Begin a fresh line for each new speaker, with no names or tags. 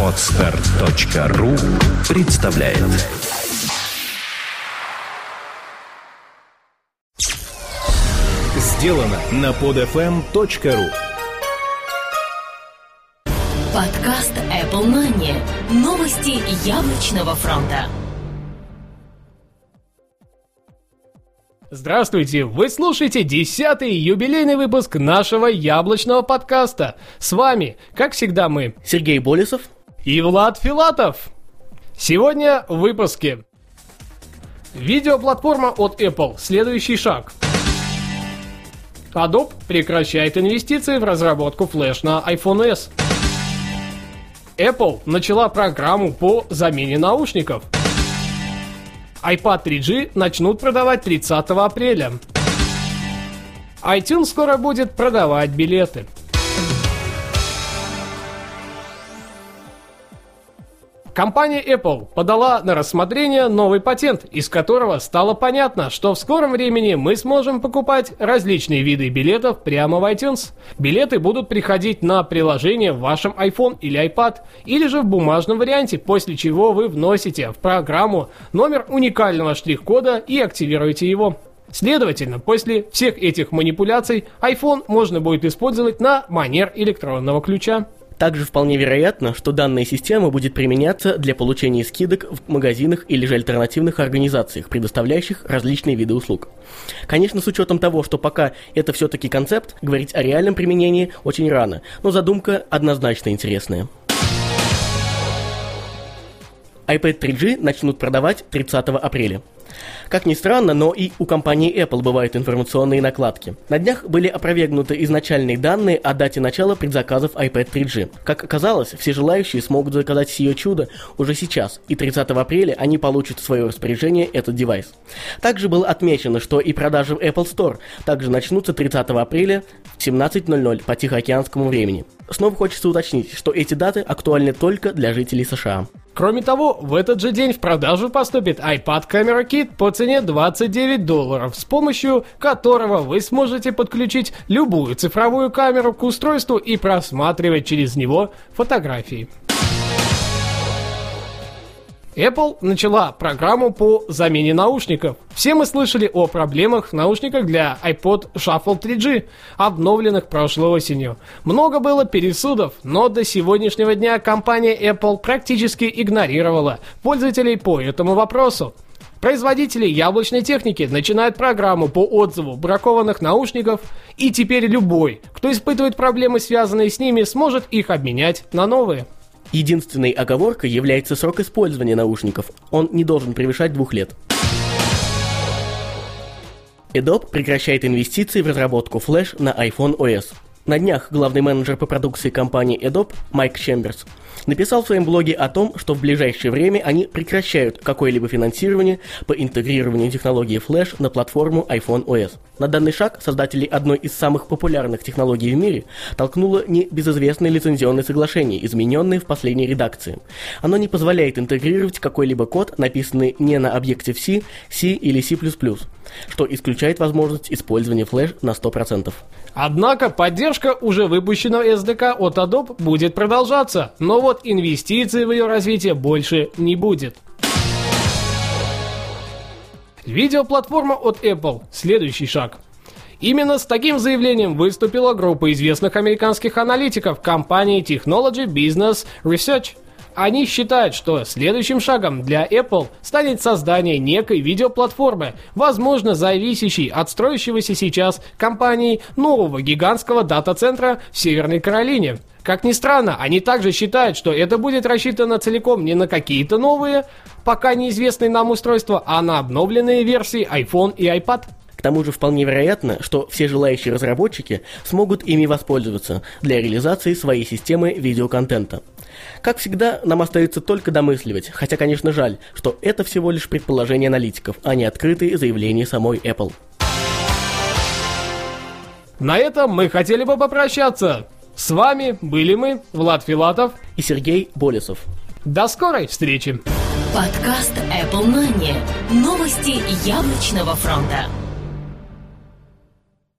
Отстар.ру представляет Сделано на podfm.ru
Подкаст Apple Money. Новости яблочного фронта.
Здравствуйте! Вы слушаете десятый юбилейный выпуск нашего яблочного подкаста. С вами, как всегда, мы,
Сергей Болесов.
и Влад Филатов. Сегодня в выпуске. Видеоплатформа от Apple. Следующий шаг. Adobe прекращает инвестиции в разработку флеш на iPhone S. Apple начала программу по замене наушников. iPad 3G начнут продавать 30 апреля. iTunes скоро будет продавать билеты. Компания Apple подала на рассмотрение новый патент, из которого стало понятно, что в скором времени мы сможем покупать различные виды билетов прямо в iTunes. Билеты будут приходить на приложение в вашем iPhone или iPad, или же в бумажном варианте, после чего вы вносите в программу номер уникального штрих-кода и активируете его. Следовательно, после всех этих манипуляций iPhone можно будет использовать на манер электронного ключа.
Также вполне вероятно, что данная система будет применяться для получения скидок в магазинах или же альтернативных организациях, предоставляющих различные виды услуг. Конечно, с учетом того, что пока это все-таки концепт, говорить о реальном применении очень рано, но задумка однозначно интересная. iPad 3G начнут продавать 30 апреля. Как ни странно, но и у компании Apple бывают информационные накладки. На днях были опровергнуты изначальные данные о дате начала предзаказов iPad 3G. Как оказалось, все желающие смогут заказать сие чудо уже сейчас, и 30 апреля они получат в свое распоряжение этот девайс. Также было отмечено, что и продажи в Apple Store также начнутся 30 апреля в 17.00 по Тихоокеанскому времени. Снова хочется уточнить, что эти даты актуальны только для жителей США.
Кроме того, в этот же день в продажу поступит iPad Camera Kit по цене 29 долларов, с помощью которого вы сможете подключить любую цифровую камеру к устройству и просматривать через него фотографии. Apple начала программу по замене наушников. Все мы слышали о проблемах в наушниках для iPod Shuffle 3G, обновленных прошлой осенью. Много было пересудов, но до сегодняшнего дня компания Apple практически игнорировала пользователей по этому вопросу. Производители яблочной техники начинают программу по отзыву бракованных наушников, и теперь любой, кто испытывает проблемы, связанные с ними, сможет их обменять на новые.
Единственной оговоркой является срок использования наушников. Он не должен превышать двух лет. Adobe прекращает инвестиции в разработку флеш на iPhone OS. На днях главный менеджер по продукции компании Adobe Майк Чемберс написал в своем блоге о том, что в ближайшее время они прекращают какое-либо финансирование по интегрированию технологии Flash на платформу iPhone OS. На данный шаг создателей одной из самых популярных технологий в мире толкнуло небезызвестное лицензионное соглашение, измененное в последней редакции. Оно не позволяет интегрировать какой-либо код, написанный не на объекте C, C или C++, что исключает возможность использования Flash на 100%.
Однако поддержка уже выпущенного SDK от Adobe будет продолжаться, но вот инвестиций в ее развитие больше не будет. Видеоплатформа от Apple. Следующий шаг. Именно с таким заявлением выступила группа известных американских аналитиков компании Technology Business Research. Они считают, что следующим шагом для Apple станет создание некой видеоплатформы, возможно, зависящей от строящегося сейчас компании нового гигантского дата-центра в Северной Каролине. Как ни странно, они также считают, что это будет рассчитано целиком не на какие-то новые, пока неизвестные нам устройства, а на обновленные версии iPhone и iPad.
К тому же вполне вероятно, что все желающие разработчики смогут ими воспользоваться для реализации своей системы видеоконтента. Как всегда, нам остается только домысливать, хотя, конечно, жаль, что это всего лишь предположение аналитиков, а не открытые заявления самой Apple.
На этом мы хотели бы попрощаться. С вами были мы, Влад Филатов.
И Сергей Болесов.
До скорой встречи.
Подкаст Apple Money. Новости яблочного фронта.